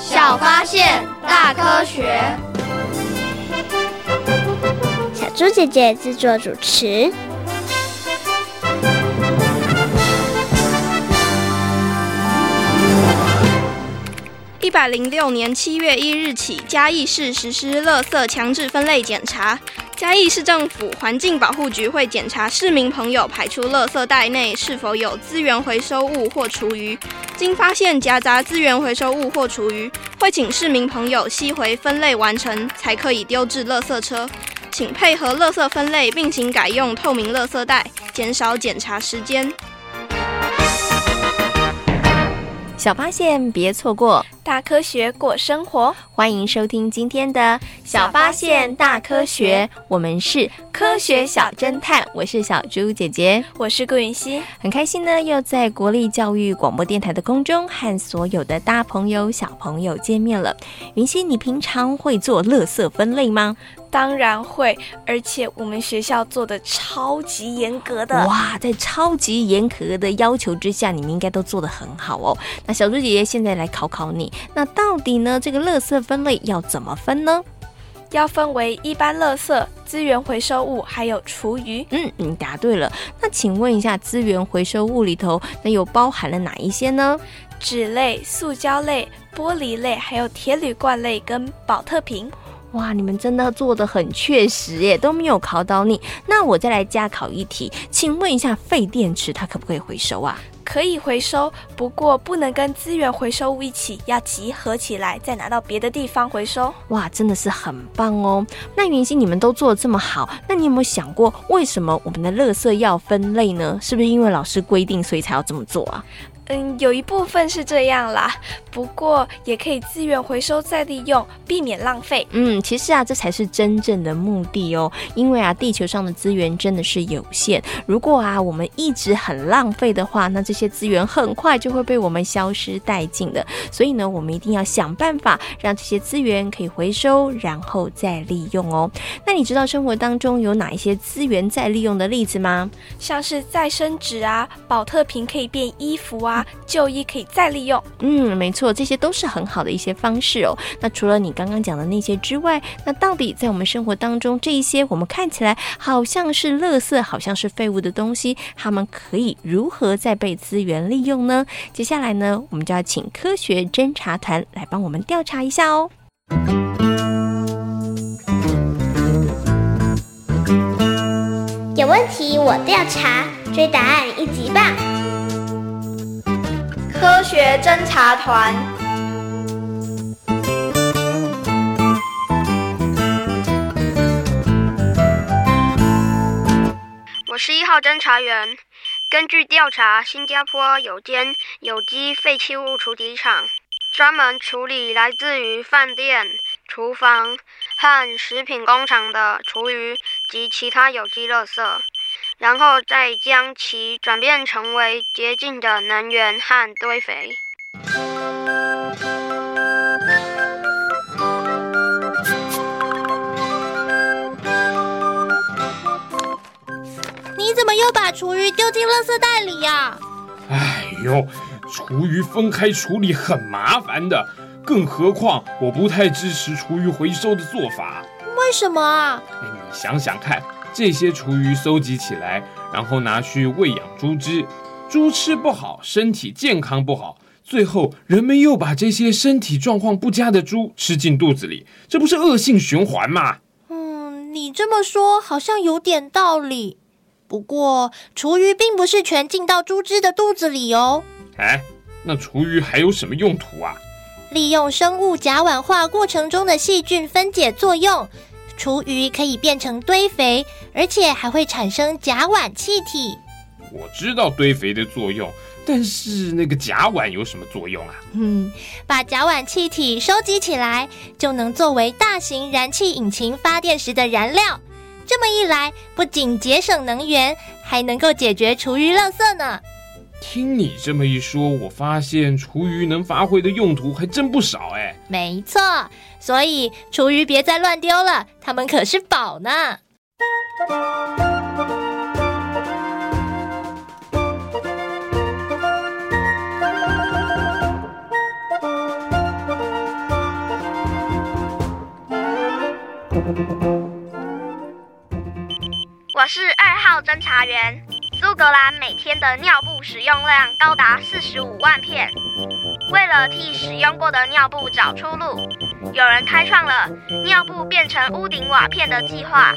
小发现，大科学。小猪姐姐制作主持。一百零六年七月一日起，嘉义市实施垃圾强制分类检查。嘉义市政府环境保护局会检查市民朋友排出垃圾袋内是否有资源回收物或厨余，经发现夹杂资源回收物或厨余，会请市民朋友吸回分类完成，才可以丢至垃圾车。请配合垃圾分类，并请改用透明垃圾袋，减少检查时间。小发现，别错过。大科学过生活，欢迎收听今天的小发现大科学。我们是科学小侦探，我是小猪姐姐，我是顾云熙，很开心呢，又在国立教育广播电台的空中和所有的大朋友小朋友见面了。云熙，你平常会做垃圾分类吗？当然会，而且我们学校做的超级严格的。哇，在超级严格的要求之下，你们应该都做得很好哦。那小猪姐姐现在来考考你。那到底呢？这个垃圾分类要怎么分呢？要分为一般垃圾、资源回收物，还有厨余。嗯，你答对了。那请问一下，资源回收物里头，那又包含了哪一些呢？纸类、塑胶类、玻璃类，还有铁铝罐类跟保特瓶。哇，你们真的做的很确实耶，都没有考到你。那我再来加考一题，请问一下，废电池它可不可以回收啊？可以回收，不过不能跟资源回收物一起，要集合起来再拿到别的地方回收。哇，真的是很棒哦！那云溪，你们都做的这么好，那你有没有想过，为什么我们的垃圾要分类呢？是不是因为老师规定，所以才要这么做啊？嗯，有一部分是这样啦，不过也可以资源回收再利用，避免浪费。嗯，其实啊，这才是真正的目的哦。因为啊，地球上的资源真的是有限，如果啊我们一直很浪费的话，那这些资源很快就会被我们消失殆尽的。所以呢，我们一定要想办法让这些资源可以回收，然后再利用哦。那你知道生活当中有哪一些资源再利用的例子吗？像是再生纸啊，保特瓶可以变衣服啊。旧衣可以再利用，嗯，没错，这些都是很好的一些方式哦。那除了你刚刚讲的那些之外，那到底在我们生活当中，这一些我们看起来好像是垃圾、好像是废物的东西，它们可以如何再被资源利用呢？接下来呢，我们就要请科学侦查团来帮我们调查一下哦。有问题我调查，追答案一级棒。科学侦查团，我是一号侦查员。根据调查，新加坡有间有机废弃物处理厂，专门处理来自于饭店、厨房和食品工厂的厨余及其他有机垃圾。然后再将其转变成为洁净的能源和堆肥。你怎么又把厨余丢进垃圾袋里呀？哎呦，厨余分开处理很麻烦的，更何况我不太支持厨余回收的做法。为什么啊？哎，你想想看。这些厨余收集起来，然后拿去喂养猪只，猪吃不好，身体健康不好，最后人们又把这些身体状况不佳的猪吃进肚子里，这不是恶性循环吗？嗯，你这么说好像有点道理。不过厨余并不是全进到猪只的肚子里哦。哎，那厨余还有什么用途啊？利用生物甲烷化过程中的细菌分解作用。厨余可以变成堆肥，而且还会产生甲烷气体。我知道堆肥的作用，但是那个甲烷有什么作用啊？嗯，把甲烷气体收集起来，就能作为大型燃气引擎发电时的燃料。这么一来，不仅节省能源，还能够解决厨余垃圾呢。听你这么一说，我发现厨余能发挥的用途还真不少哎。没错，所以厨余别再乱丢了，它们可是宝呢。我是二号侦查员。苏格兰每天的尿布使用量高达四十五万片。为了替使用过的尿布找出路，有人开创了尿布变成屋顶瓦片的计划。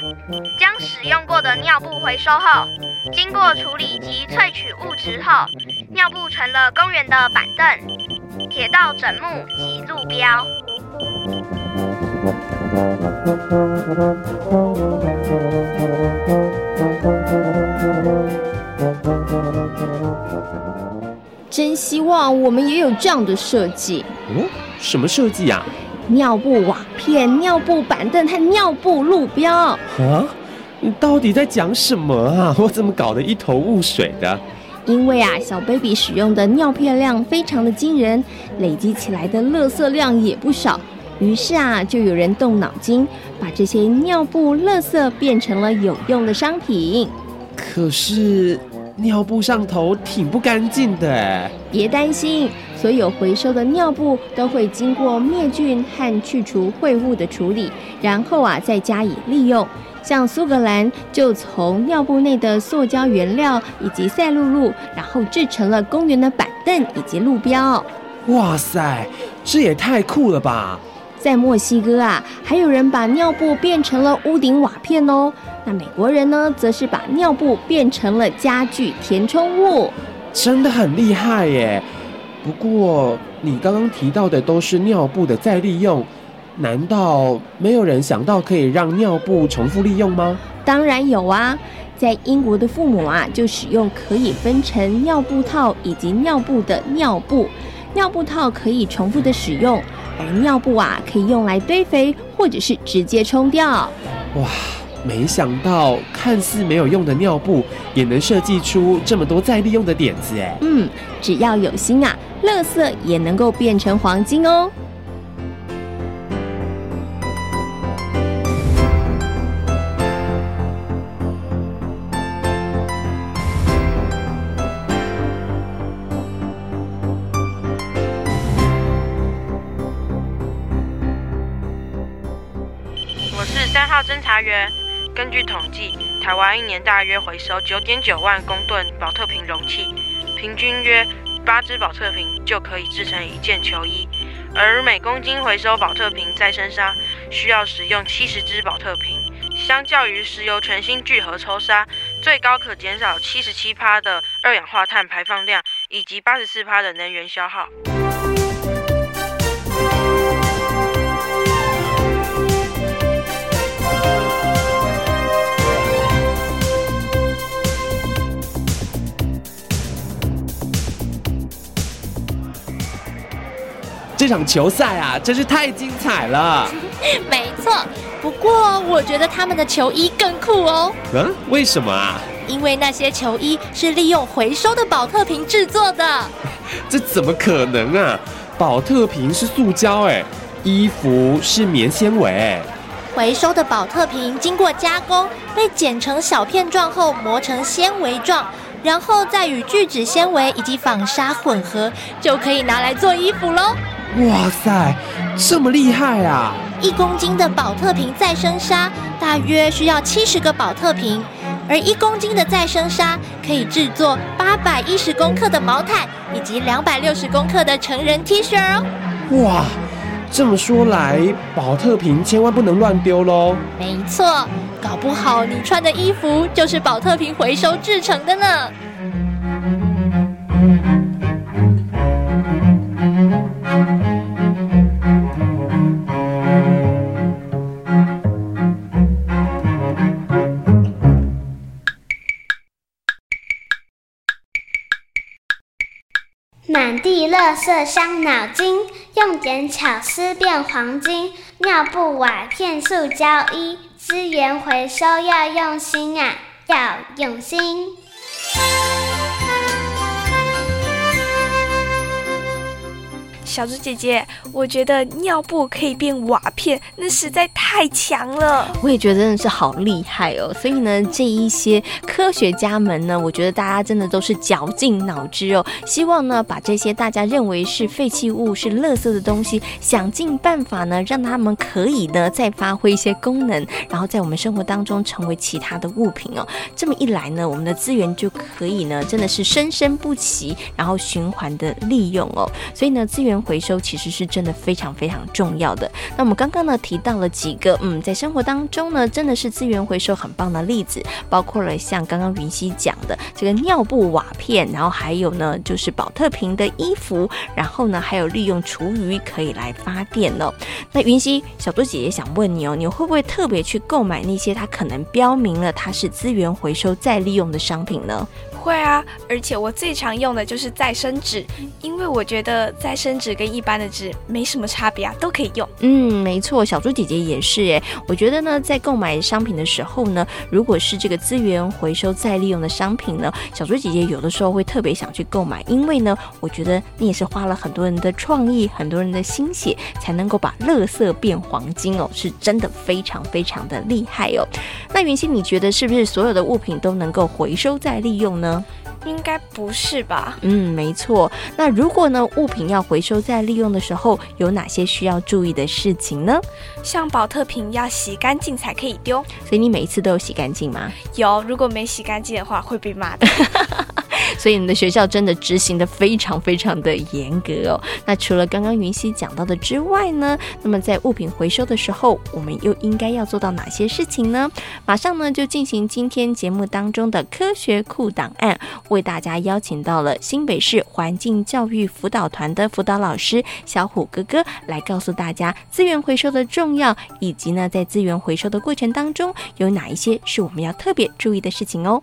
将使用过的尿布回收后，经过处理及萃取物质后，尿布成了公园的板凳、铁道枕木及路标。真希望我们也有这样的设计。哦，什么设计呀？尿布瓦片、尿布板凳和尿布路标。啊？你到底在讲什么啊？我怎么搞得一头雾水的？因为啊，小 baby 使用的尿片量非常的惊人，累积起来的垃圾量也不少。于是啊，就有人动脑筋，把这些尿布垃圾变成了有用的商品。可是。尿布上头挺不干净的，别担心，所有回收的尿布都会经过灭菌和去除秽物的处理，然后啊再加以利用。像苏格兰就从尿布内的塑胶原料以及赛璐璐，然后制成了公园的板凳以及路标。哇塞，这也太酷了吧！在墨西哥啊，还有人把尿布变成了屋顶瓦片哦。那美国人呢，则是把尿布变成了家具填充物，真的很厉害耶。不过你刚刚提到的都是尿布的再利用，难道没有人想到可以让尿布重复利用吗？当然有啊，在英国的父母啊，就使用可以分成尿布套以及尿布的尿布，尿布套可以重复的使用。而尿布啊，可以用来堆肥，或者是直接冲掉。哇，没想到看似没有用的尿布，也能设计出这么多再利用的点子哎。嗯，只要有心啊，垃圾也能够变成黄金哦。查员，根据统计，台湾一年大约回收九点九万公吨宝特瓶容器，平均约八只宝特瓶就可以制成一件球衣，而每公斤回收宝特瓶再生砂需要使用七十只宝特瓶，相较于石油全新聚合抽砂，最高可减少七十七趴的二氧化碳排放量，以及八十四趴的能源消耗。这场球赛啊，真是太精彩了。没错，不过我觉得他们的球衣更酷哦。嗯，为什么啊？因为那些球衣是利用回收的宝特瓶制作的。这怎么可能啊？宝特瓶是塑胶哎，衣服是棉纤维哎。回收的宝特瓶经过加工，被剪成小片状后磨成纤维状，然后再与聚酯纤维以及纺纱混合，就可以拿来做衣服喽。哇塞，这么厉害啊！一公斤的宝特瓶再生纱大约需要七十个宝特瓶，而一公斤的再生纱可以制作八百一十公克的毛毯以及两百六十公克的成人 T 恤哦。哇，这么说来，宝特瓶千万不能乱丢喽。没错，搞不好你穿的衣服就是宝特瓶回收制成的呢。色伤脑筋，用点巧思变黄金。尿布、瓦片、塑胶衣，资源回收要用心啊，要用心。小猪姐姐，我觉得尿布可以变瓦片，那实在太强了。我也觉得真的是好厉害哦。所以呢，这一些科学家们呢，我觉得大家真的都是绞尽脑汁哦，希望呢把这些大家认为是废弃物、是垃圾的东西，想尽办法呢，让他们可以呢再发挥一些功能，然后在我们生活当中成为其他的物品哦。这么一来呢，我们的资源就可以呢真的是生生不息，然后循环的利用哦。所以呢，资源。回收其实是真的非常非常重要的。那我们刚刚呢提到了几个，嗯，在生活当中呢，真的是资源回收很棒的例子，包括了像刚刚云溪讲的这个尿布、瓦片，然后还有呢就是宝特瓶的衣服，然后呢还有利用厨余可以来发电哦。那云溪小猪姐姐想问你哦，你会不会特别去购买那些它可能标明了它是资源回收再利用的商品呢？会啊，而且我最常用的就是再生纸，因为我觉得再生纸跟一般的纸没什么差别啊，都可以用。嗯，没错，小猪姐姐也是诶。我觉得呢，在购买商品的时候呢，如果是这个资源回收再利用的商品呢，小猪姐姐有的时候会特别想去购买，因为呢，我觉得你也是花了很多人的创意、很多人的心血，才能够把垃圾变黄金哦，是真的非常非常的厉害哦。那云溪，你觉得是不是所有的物品都能够回收再利用呢？应该不是吧？嗯，没错。那如果呢，物品要回收再利用的时候，有哪些需要注意的事情呢？像保特瓶要洗干净才可以丢，所以你每一次都有洗干净吗？有，如果没洗干净的话会被骂的。所以你的学校真的执行得非常非常的严格哦。那除了刚刚云溪讲到的之外呢，那么在物品回收的时候，我们又应该要做到哪些事情呢？马上呢就进行今天节目当中的科学库档案，为大家邀请到了新北市环境教育辅导团的辅导老师小虎哥哥来告诉大家资源回收的重要，以及呢在资源回收的过程当中有哪一些是我们要特别注意的事情哦。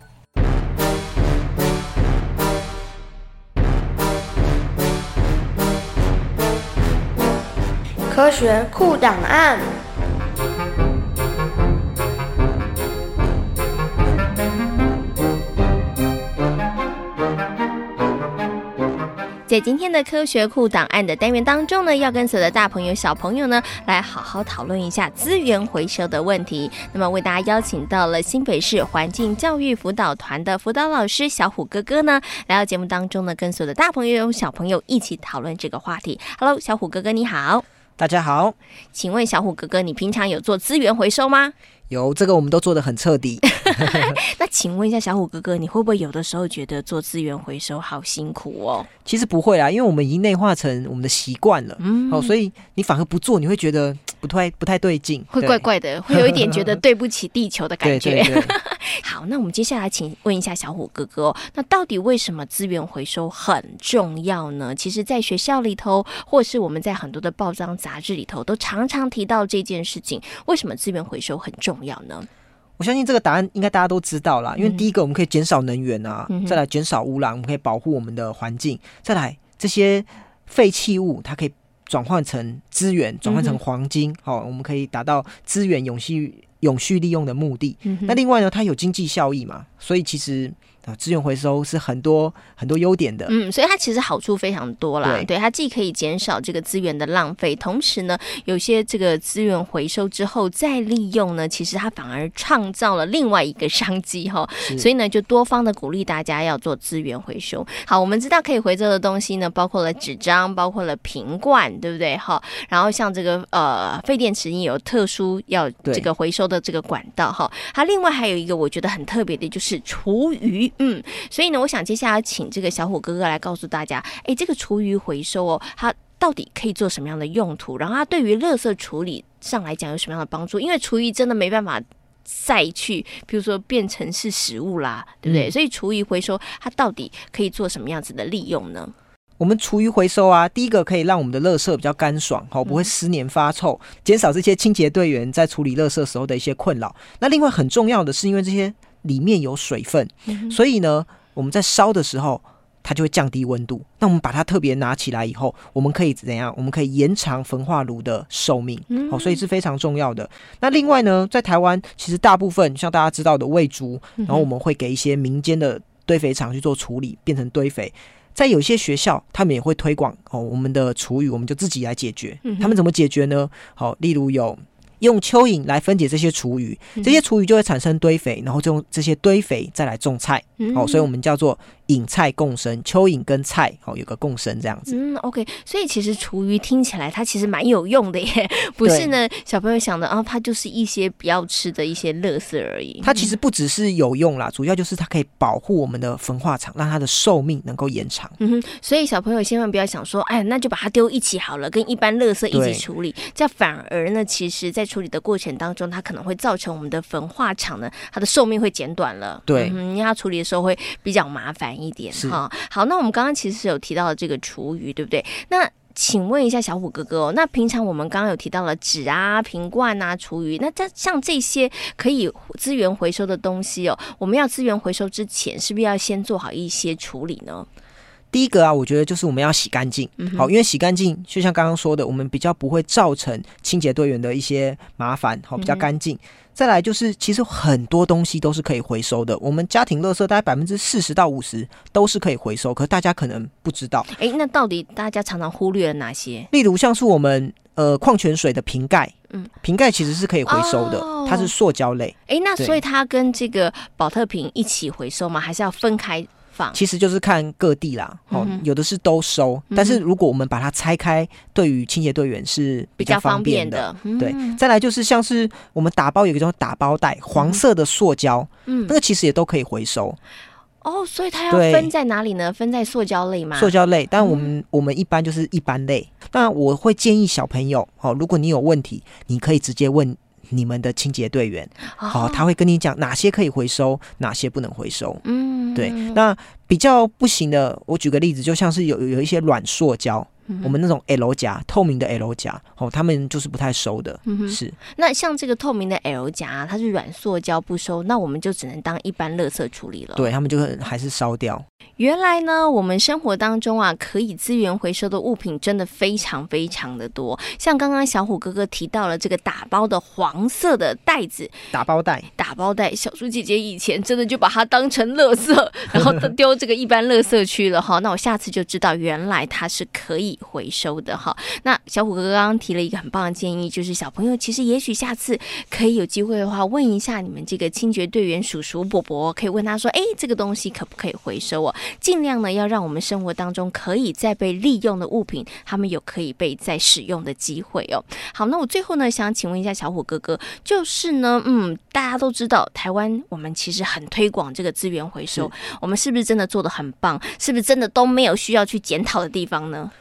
科学库档案。在今天的科学库档案的单元当中呢，要跟所有的大朋友、小朋友呢，来好好讨论一下资源回收的问题。那么为大家邀请到了新北市环境教育辅导团的辅导老师小虎哥哥呢，来到节目当中呢，跟所有的大朋友、小朋友一起讨论这个话题。Hello，小虎哥哥你好。大家好，请问小虎哥哥，你平常有做资源回收吗？有，这个我们都做的很彻底。那请问一下小虎哥哥，你会不会有的时候觉得做资源回收好辛苦哦？其实不会啊，因为我们已经内化成我们的习惯了。嗯，哦，所以你反而不做，你会觉得 不太不太对劲，会怪怪的，会有一点觉得对不起地球的感觉。对对对 好，那我们接下来请问一下小虎哥哥哦，那到底为什么资源回收很重要呢？其实，在学校里头，或是我们在很多的报章杂志里头，都常常提到这件事情。为什么资源回收很重要呢？我相信这个答案应该大家都知道啦，因为第一个我们可以减少能源啊，嗯、再来减少污染，我们可以保护我们的环境，再来这些废弃物它可以转换成资源，转换成黄金，好、嗯哦，我们可以达到资源永续。永续利用的目的，嗯、那另外呢，它有经济效益嘛，所以其实。资源回收是很多很多优点的，嗯，所以它其实好处非常多啦。对，对，它既可以减少这个资源的浪费，同时呢，有些这个资源回收之后再利用呢，其实它反而创造了另外一个商机哈。所以呢，就多方的鼓励大家要做资源回收。好，我们知道可以回收的东西呢，包括了纸张，包括了瓶罐，对不对？哈，然后像这个呃废电池也有特殊要这个回收的这个管道哈。它另外还有一个我觉得很特别的就是厨余。嗯，所以呢，我想接下来请这个小虎哥哥来告诉大家，哎，这个厨余回收哦，它到底可以做什么样的用途？然后它对于垃圾处理上来讲有什么样的帮助？因为厨余真的没办法再去，比如说变成是食物啦，对不对？嗯、所以厨余回收它到底可以做什么样子的利用呢？我们厨余回收啊，第一个可以让我们的垃圾比较干爽，好，不会湿黏发臭，减少这些清洁队员在处理垃圾时候的一些困扰。那另外很重要的是，因为这些。里面有水分，所以呢，我们在烧的时候，它就会降低温度。那我们把它特别拿起来以后，我们可以怎样？我们可以延长焚化炉的寿命。好、哦，所以是非常重要的。那另外呢，在台湾其实大部分像大家知道的喂猪，然后我们会给一些民间的堆肥厂去做处理，变成堆肥。在有些学校，他们也会推广哦，我们的厨余我们就自己来解决。他们怎么解决呢？好、哦，例如有。用蚯蚓来分解这些厨余，这些厨余就会产生堆肥，然后就用这些堆肥再来种菜。嗯、哦，所以我们叫做蝇菜共生，蚯蚓跟菜哦有个共生这样子。嗯，OK，所以其实厨余听起来它其实蛮有用的耶，不是呢？小朋友想的啊，它就是一些不要吃的一些垃圾而已。它其实不只是有用啦，主要就是它可以保护我们的焚化厂，让它的寿命能够延长。嗯哼，所以小朋友千万不要想说，哎，那就把它丢一起好了，跟一般垃圾一起处理，这样反而呢，其实在处理的过程当中，它可能会造成我们的焚化厂呢，它的寿命会减短了。对，嗯，因为它处理的时候会比较麻烦一点哈。好，那我们刚刚其实有提到了这个厨余，对不对？那请问一下小虎哥哥哦，那平常我们刚刚有提到了纸啊、瓶罐啊、厨余，那这像这些可以资源回收的东西哦，我们要资源回收之前，是不是要先做好一些处理呢？第一个啊，我觉得就是我们要洗干净，好，因为洗干净，就像刚刚说的，我们比较不会造成清洁队员的一些麻烦，好，比较干净。再来就是，其实很多东西都是可以回收的。我们家庭垃圾大概百分之四十到五十都是可以回收，可是大家可能不知道。哎，那到底大家常常忽略了哪些？例如像是我们呃矿泉水的瓶盖，嗯，瓶盖其实是可以回收的，哦、它是塑胶类。哎，那所以它跟这个保特瓶一起回收吗？还是要分开？其实就是看各地啦，哦，有的是都收，但是如果我们把它拆开，对于清洁队员是比较方便的。对，再来就是像是我们打包有一种打包袋，黄色的塑胶，嗯，那个其实也都可以回收。哦，所以它要分在哪里呢？分在塑胶类吗？塑胶类，但我们我们一般就是一般类。那我会建议小朋友，哦，如果你有问题，你可以直接问。你们的清洁队员，好、哦，他会跟你讲哪些可以回收，哪些不能回收。嗯，对。那比较不行的，我举个例子，就像是有有一些软塑胶。我们那种 L 夹透明的 L 夹哦，他们就是不太收的。嗯、是。那像这个透明的 L 夹，它是软塑胶不收，那我们就只能当一般垃圾处理了。对，他们就还是烧掉。原来呢，我们生活当中啊，可以资源回收的物品真的非常非常的多。像刚刚小虎哥哥提到了这个打包的黄色的袋子，打包袋，打包袋。小猪姐姐以前真的就把它当成垃圾，然后 丢这个一般垃圾区了哈。那我下次就知道，原来它是可以。回收的哈，那小虎哥哥刚刚提了一个很棒的建议，就是小朋友其实也许下次可以有机会的话，问一下你们这个清洁队员叔叔伯伯，可以问他说，哎，这个东西可不可以回收哦？尽量呢要让我们生活当中可以再被利用的物品，他们有可以被再使用的机会哦。好，那我最后呢想请问一下小虎哥哥，就是呢，嗯，大家都知道台湾我们其实很推广这个资源回收，我们是不是真的做的很棒？是不是真的都没有需要去检讨的地方呢？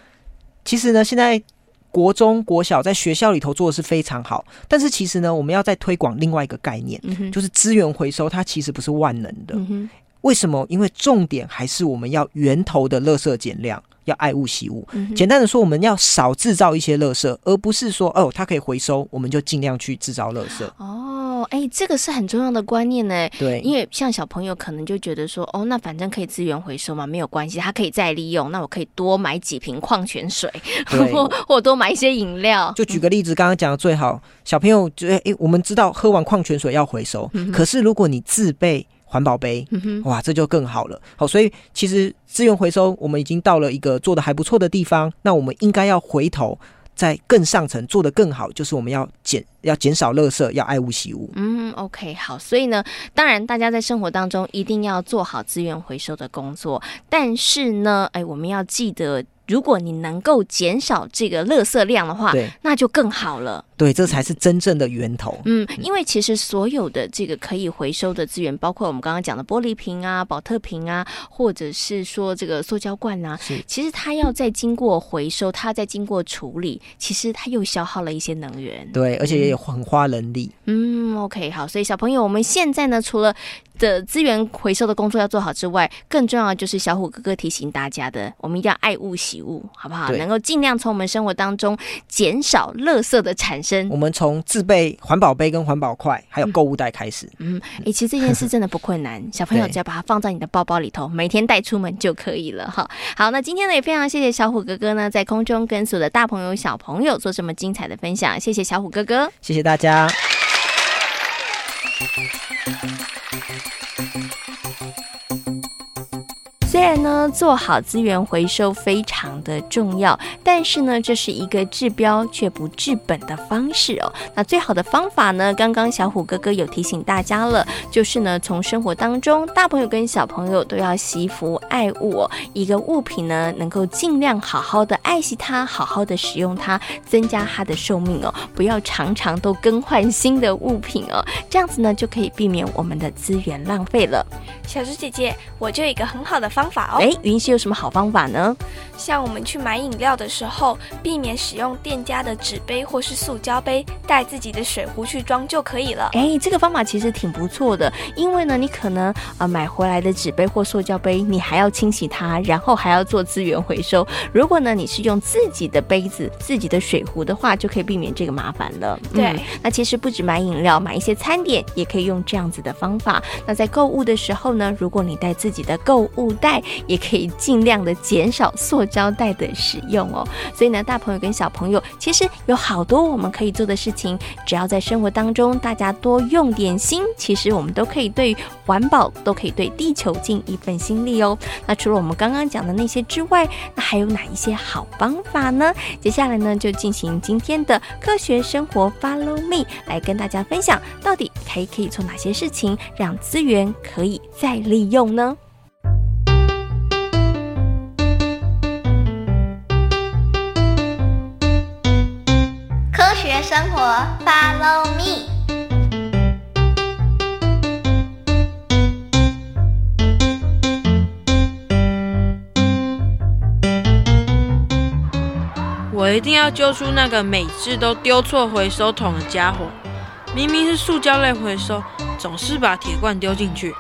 其实呢，现在国中、国小在学校里头做的是非常好，但是其实呢，我们要再推广另外一个概念，嗯、就是资源回收，它其实不是万能的。嗯、为什么？因为重点还是我们要源头的垃圾减量。要爱物惜物，嗯、简单的说，我们要少制造一些垃圾，而不是说哦，它可以回收，我们就尽量去制造垃圾。哦，哎、欸，这个是很重要的观念呢。对，因为像小朋友可能就觉得说，哦，那反正可以资源回收嘛，没有关系，它可以再利用，那我可以多买几瓶矿泉水，或或多买一些饮料。就举个例子，刚刚讲的最好，小朋友觉得，哎、欸，我们知道喝完矿泉水要回收，嗯、可是如果你自备。环保杯，哇，这就更好了。好，所以其实资源回收，我们已经到了一个做的还不错的地方。那我们应该要回头，在更上层做得更好，就是我们要减，要减少垃圾，要爱物惜物。嗯，OK，好。所以呢，当然大家在生活当中一定要做好资源回收的工作，但是呢，哎，我们要记得。如果你能够减少这个垃圾量的话，对，那就更好了。对，这才是真正的源头。嗯，因为其实所有的这个可以回收的资源，包括我们刚刚讲的玻璃瓶啊、宝特瓶啊，或者是说这个塑胶罐啊，其实它要再经过回收，它再经过处理，其实它又消耗了一些能源。对，而且也有很花人力。嗯，OK，好，所以小朋友，我们现在呢，除了的资源回收的工作要做好之外，更重要的就是小虎哥哥提醒大家的，我们一定要爱物喜物，好不好？能够尽量从我们生活当中减少垃圾的产生。我们从自备环保杯跟环保筷，还有购物袋开始。嗯，哎、欸，其实这件事真的不困难，小朋友只要把它放在你的包包里头，每天带出门就可以了哈。好，那今天呢也非常谢谢小虎哥哥呢，在空中跟所有的大朋友小朋友做这么精彩的分享，谢谢小虎哥哥，谢谢大家。虽然呢，做好资源回收非常的重要，但是呢，这是一个治标却不治本的方式哦。那最好的方法呢，刚刚小虎哥哥有提醒大家了，就是呢，从生活当中，大朋友跟小朋友都要惜福爱物。一个物品呢，能够尽量好好的爱惜它，好好的使用它，增加它的寿命哦。不要常常都更换新的物品哦，这样子呢，就可以避免我们的资源浪费了。小猪姐姐，我就有一个很好的方法哦。哎，云溪有什么好方法呢？像我们去买饮料的时候，避免使用店家的纸杯或是塑胶杯，带自己的水壶去装就可以了。哎，这个方法其实挺不错的，因为呢，你可能啊、呃、买回来的纸杯或塑胶杯，你还要清洗它，然后还要做资源回收。如果呢你是用自己的杯子、自己的水壶的话，就可以避免这个麻烦了。对、嗯，那其实不止买饮料，买一些餐点也可以用这样子的方法。那在购物的时候呢，如果你带自己的购物袋，也可以尽量的减少塑胶袋的使用哦。所以呢，大朋友跟小朋友其实有好多我们可以做的事情，只要在生活当中大家多用点心，其实我们都可以对环保，都可以对地球尽一份心力哦。那除了我们刚刚讲的那些之外，那还有哪一些好方法呢？接下来呢，就进行今天的科学生活 Follow Me，来跟大家分享，到底还可以做哪些事情，让资源可以再利用呢？生活，Follow me。我一定要揪出那个每次都丢错回收桶的家伙。明明是塑胶类回收，总是把铁罐丢进去。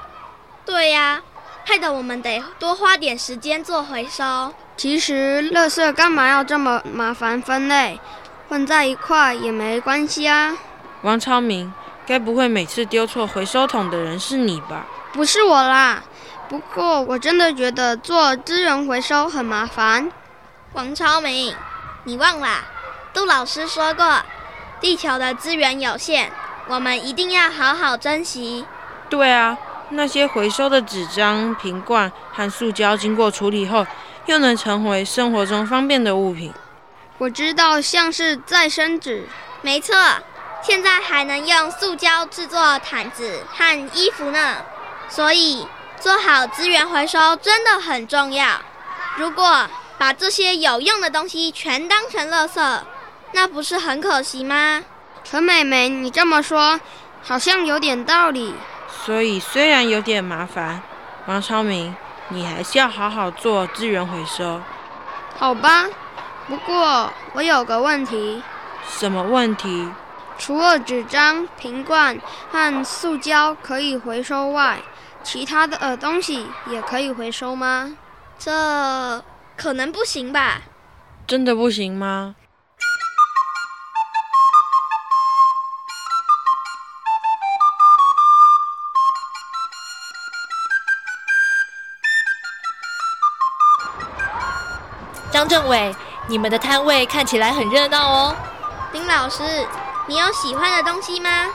对呀，害得我们得多花点时间做回收。其实，垃圾干嘛要这么麻烦分类？混在一块也没关系啊。王超明，该不会每次丢错回收桶的人是你吧？不是我啦。不过我真的觉得做资源回收很麻烦。王超明，你忘啦，杜老师说过，地球的资源有限，我们一定要好好珍惜。对啊，那些回收的纸张、瓶罐和塑胶，经过处理后，又能成为生活中方便的物品。我知道，像是再生纸，没错，现在还能用塑胶制作毯子和衣服呢。所以，做好资源回收真的很重要。如果把这些有用的东西全当成垃圾，那不是很可惜吗？陈美美，你这么说，好像有点道理。所以，虽然有点麻烦，王超明，你还是要好好做资源回收。好吧。不过我有个问题。什么问题？除了纸张、瓶罐和塑胶可以回收外，其他的呃东西也可以回收吗？这可能不行吧？真的不行吗？张政委。你们的摊位看起来很热闹哦，丁老师，你有喜欢的东西吗？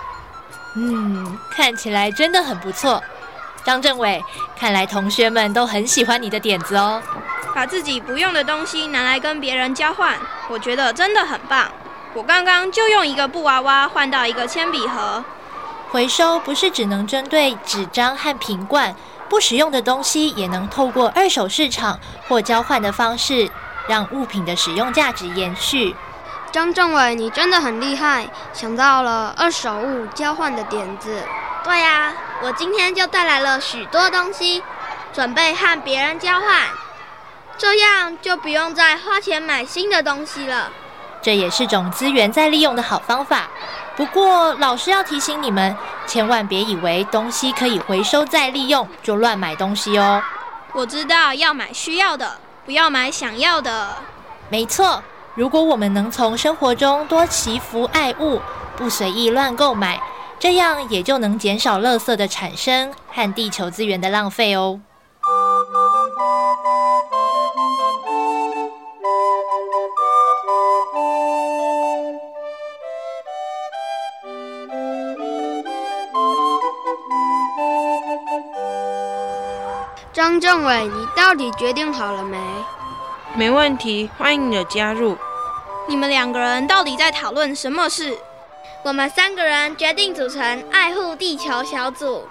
嗯，看起来真的很不错。张政委，看来同学们都很喜欢你的点子哦。把自己不用的东西拿来跟别人交换，我觉得真的很棒。我刚刚就用一个布娃娃换到一个铅笔盒。回收不是只能针对纸张和瓶罐，不实用的东西也能透过二手市场或交换的方式。让物品的使用价值延续。张政委，你真的很厉害，想到了二手物交换的点子。对呀，我今天就带来了许多东西，准备和别人交换，这样就不用再花钱买新的东西了。这也是种资源再利用的好方法。不过，老师要提醒你们，千万别以为东西可以回收再利用就乱买东西哦。我知道要买需要的。不要买想要的。没错，如果我们能从生活中多祈福爱物，不随意乱购买，这样也就能减少垃圾的产生和地球资源的浪费哦。张政委，你到底决定好了没？没问题，欢迎你的加入。你们两个人到底在讨论什么事？我们三个人决定组成爱护地球小组。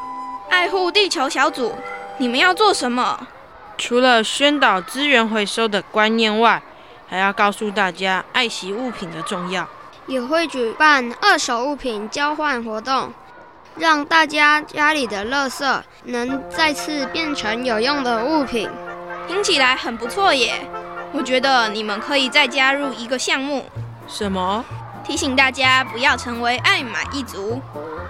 爱护地球小组，你们要做什么？除了宣导资源回收的观念外，还要告诉大家爱惜物品的重要。也会举办二手物品交换活动。让大家家里的垃圾能再次变成有用的物品，听起来很不错耶！我觉得你们可以再加入一个项目。什么？提醒大家不要成为爱买一族。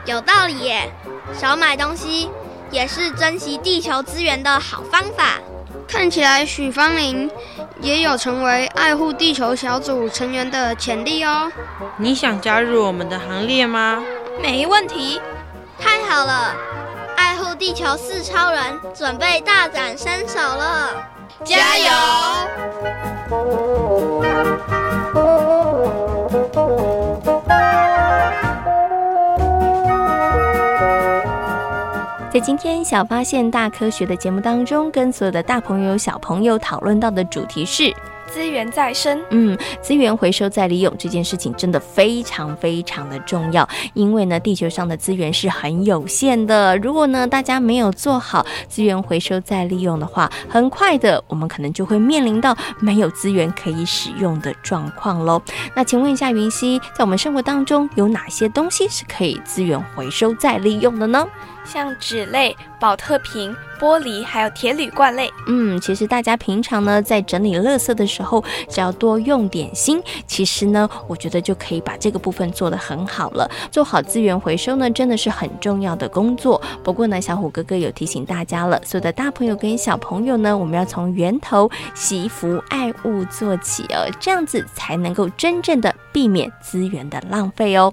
有道理耶！少买东西也是珍惜地球资源的好方法。看起来许芳玲也有成为爱护地球小组成员的潜力哦。你想加入我们的行列吗？没问题。太好了！爱护地球四超人准备大展身手了，加油！在今天小发现大科学的节目当中，跟所有的大朋友小朋友讨论到的主题是。资源再生，嗯，资源回收再利用这件事情真的非常非常的重要，因为呢，地球上的资源是很有限的。如果呢，大家没有做好资源回收再利用的话，很快的，我们可能就会面临到没有资源可以使用的状况喽。那请问一下云溪，在我们生活当中有哪些东西是可以资源回收再利用的呢？像纸类、保特瓶、玻璃，还有铁铝罐类。嗯，其实大家平常呢，在整理垃圾的时候，只要多用点心，其实呢，我觉得就可以把这个部分做得很好了。做好资源回收呢，真的是很重要的工作。不过呢，小虎哥哥有提醒大家了，所有的大朋友跟小朋友呢，我们要从源头惜福爱物做起哦，这样子才能够真正的避免资源的浪费哦。